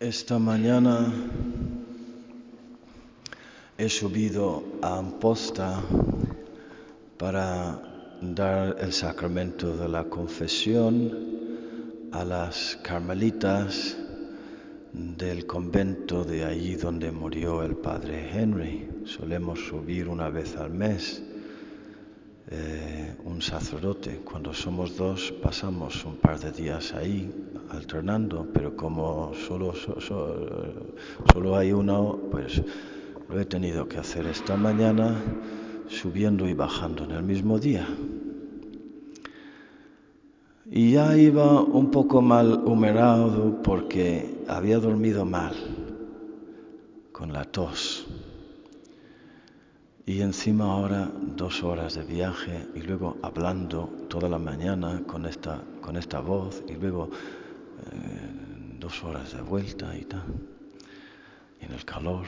Esta mañana he subido a Amposta para dar el sacramento de la confesión a las carmelitas del convento de allí donde murió el padre Henry. Solemos subir una vez al mes eh, un sacerdote. Cuando somos dos pasamos un par de días ahí alternando, pero como solo, solo, hay uno, pues lo he tenido que hacer esta mañana subiendo y bajando en el mismo día. Y ya iba un poco mal humerado porque había dormido mal, con la tos. Y encima ahora dos horas de viaje y luego hablando toda la mañana con esta, con esta voz y luego eh, dos horas de vuelta y tal, en el calor.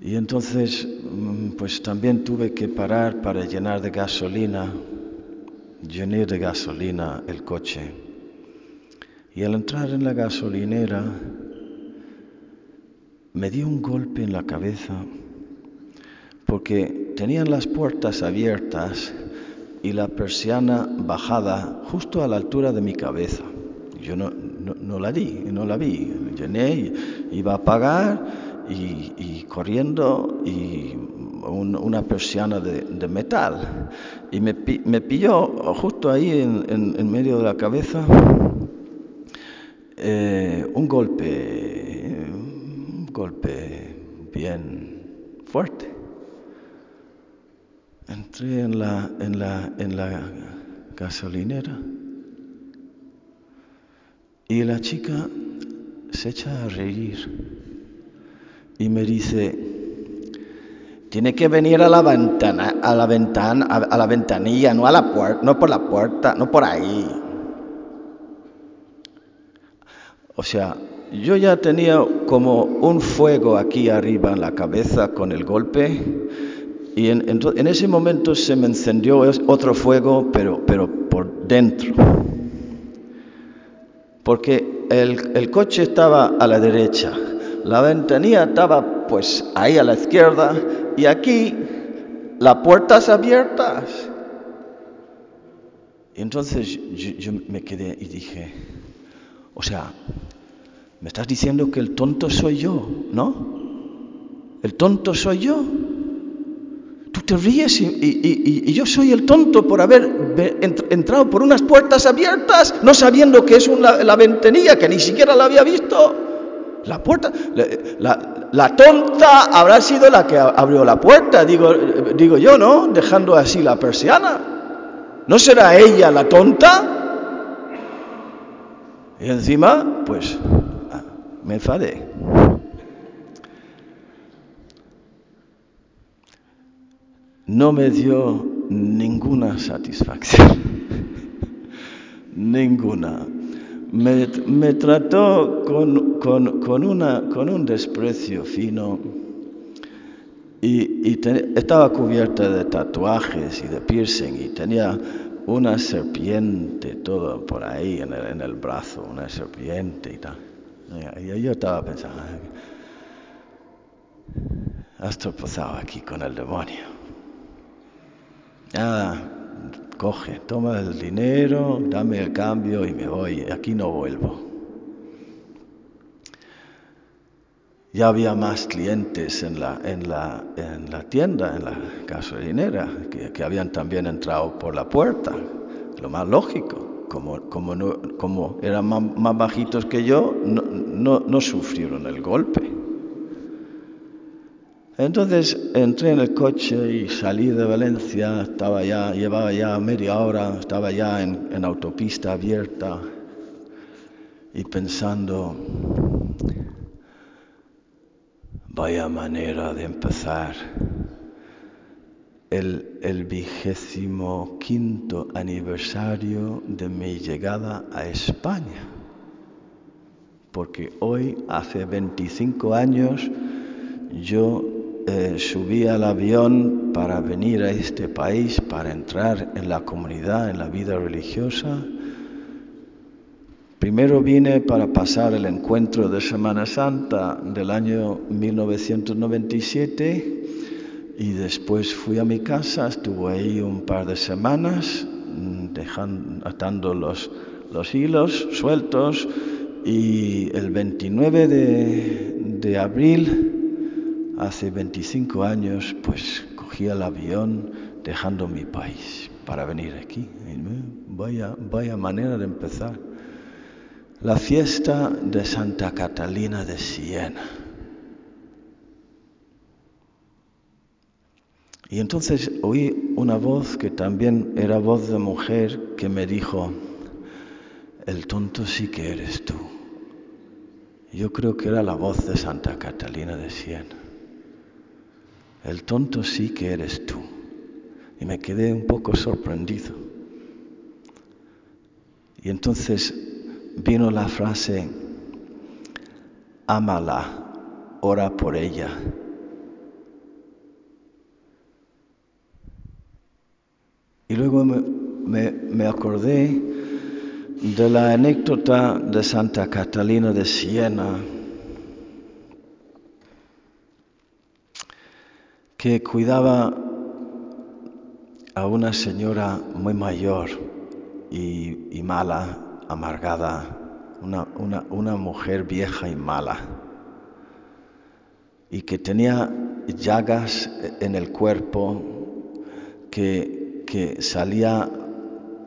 Y entonces mm, pues también tuve que parar para llenar de gasolina, llené de gasolina el coche. Y al entrar en la gasolinera me dio un golpe en la cabeza porque tenían las puertas abiertas y la persiana bajada justo a la altura de mi cabeza. Yo no, la di, no la vi. Llené, iba a pagar y, corriendo y una persiana de, metal. Y me, me, pilló justo ahí en, medio de la cabeza eh, un golpe, un golpe bien fuerte. Entré en la, en la, en la gasolinera y la chica se echa a reír y me dice, tiene que venir a la ventana, a la ventana, a, la ventanilla, no a la puerta, no por la puerta, no por ahí. O sea, yo ya tenía como un fuego aquí arriba en la cabeza con el golpe y en, ese momento se me encendió otro fuego, pero, pero por dentro. Porque el, el coche estaba a la derecha, la ventanilla estaba pues ahí a la izquierda y aquí las puertas abiertas. Y entonces yo, yo, me quedé y dije, o sea, me estás diciendo que el tonto soy yo, ¿no? El tonto soy yo te ríes y, yo soy el tonto por haber entrado por unas puertas abiertas, no sabiendo que es una, la ventanilla, que ni siquiera la había visto. La puerta, la, tonta habrá sido la que abrió la puerta, digo, digo yo, ¿no? Dejando así la persiana. ¿No será ella la tonta? Y encima, pues, me enfadé. No me dio ninguna satisfacción, ninguna. Me, trató con, una, con, un desprecio fino y, estaba cubierta de tatuajes y de piercing y tenía una serpiente todo por ahí en el, en el brazo, una serpiente y tal. Y yo estaba pensando, has tropezado aquí con el demonio. Nada, coge, toma el dinero, dame el cambio y me voy, aquí no vuelvo. Ya había más clientes en la, en la, en la tienda, en la gasolinera, que, que habían también entrado por la puerta, lo más lógico. Como, como, no, como eran más, más, bajitos que yo, no, no, no sufrieron el golpe. Entonces entré en el coche y salí de Valencia, estaba ya, llevaba ya media hora, estaba ya en, autopista abierta y pensando, vaya manera de empezar el, el vigésimo quinto aniversario de mi llegada a España, porque hoy, hace 25 años, yo eh, subí al avión para venir a este país, para entrar en la comunidad, en la vida religiosa. Primero vine para pasar el encuentro de Semana Santa del año 1997 y después fui a mi casa, estuve ahí un par de semanas mm, dejando, atando los, los hilos sueltos y el 29 de, de abril, hace 25 años, pues cogí el avión dejando mi país para venir aquí. Vaya, vaya manera de empezar la fiesta de Santa Catalina de Siena. Y entonces oí una voz que también era voz de mujer que me dijo, el tonto sí que eres tú. Yo creo que era la voz de Santa Catalina de Siena. El tonto sí que eres tú. Y me quedé un poco sorprendido. Y entonces vino la frase, ámala, ora por ella. Y luego me, me, me, acordé de la anécdota de Santa Catalina de Siena, que cuidaba a una señora muy mayor y, y mala amargada, una, una, una, mujer vieja y mala, y que tenía llagas en el cuerpo, que, que salía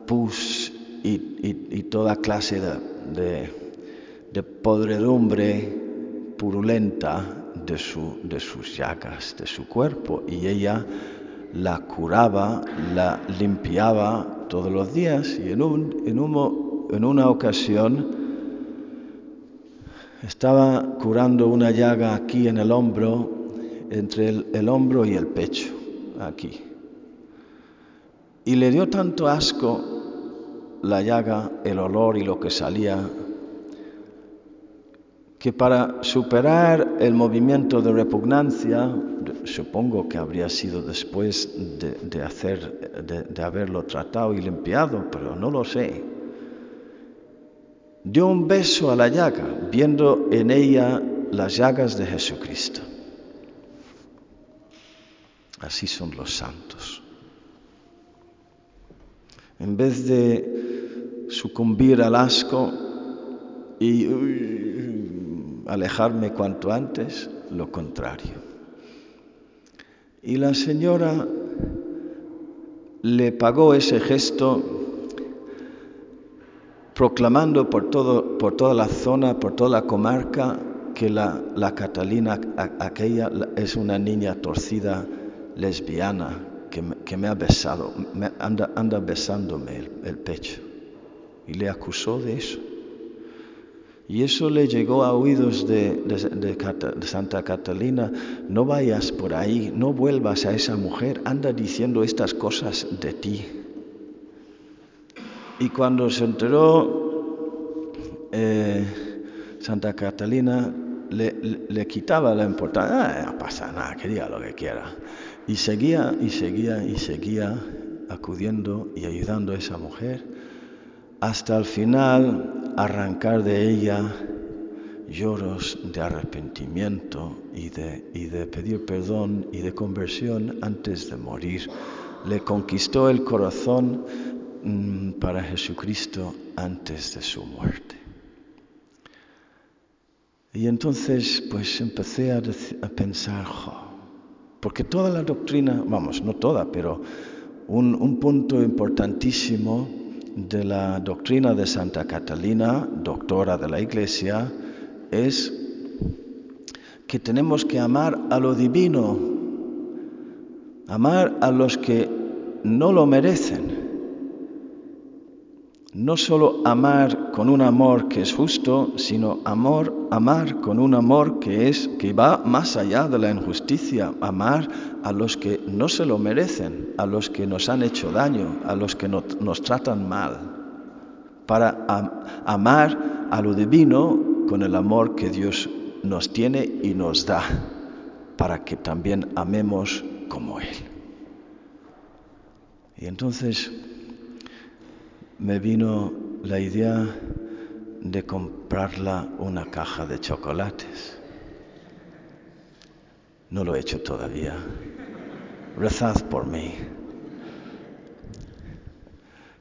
pus y, y, toda clase de, de podredumbre purulenta de, su, de sus llagas, de su cuerpo, y ella la curaba, la limpiaba todos los días, y en un, en un en una ocasión estaba curando una llaga aquí en el hombro, entre el, el, hombro y el pecho, aquí. Y le dio tanto asco la llaga, el olor y lo que salía, que para superar el movimiento de repugnancia, supongo que habría sido después de, hacer, de, haberlo tratado y limpiado, pero no lo sé, dio un beso a la llaga, viendo en ella las llagas de Jesucristo. Así son los santos. En vez de sucumbir al asco y alejarme cuanto antes, lo contrario. Y la señora le pagó ese gesto proclamando por, todo, por toda la zona, por toda la comarca, que la, Catalina aquella es una niña torcida lesbiana que me, ha besado, anda, besándome el, pecho. Y le acusó de eso. Y eso le llegó a oídos de, Santa Catalina, no vayas por ahí, no vuelvas a esa mujer, anda diciendo estas cosas de ti. Y cuando se enteró eh, Santa Catalina, le, quitaba la importancia, ah, no pasa nada, que diga lo que quiera. Y seguía y seguía y seguía acudiendo y ayudando a esa mujer hasta al final arrancar de ella lloros de arrepentimiento y de, y de pedir perdón y de conversión antes de morir. Le conquistó el corazón para Jesucristo antes de su muerte. Y entonces pues empecé a, pensar, porque toda la doctrina, vamos, no toda, pero un, punto importantísimo de la doctrina de Santa Catalina, doctora de la Iglesia, es que tenemos que amar a lo divino, amar a los que no lo merecen. No solo amar con un amor que es justo, sino amor, amar con un amor que es que va más allá de la injusticia, amar a los que no se lo merecen, a los que nos han hecho daño, a los que no, nos tratan mal, para am, amar a lo divino con el amor que Dios nos tiene y nos da, para que también amemos como Él. Y entonces me vino la idea de comprarla una caja de chocolates. No lo he hecho todavía. Rezad por mí.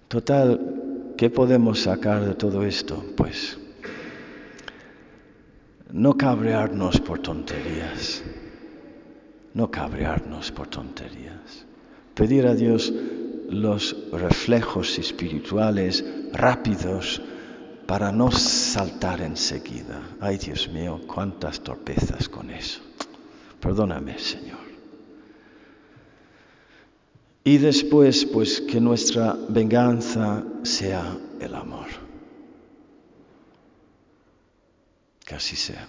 Total, ¿qué podemos sacar de todo esto? Pues no cabrearnos por tonterías. No cabrearnos por tonterías. Pedir a Dios los reflejos espirituales rápidos para no saltar enseguida. Ay Dios mío, cuántas torpezas con eso. Perdóname, Señor. Y después, pues que nuestra venganza sea el amor. Que así sea.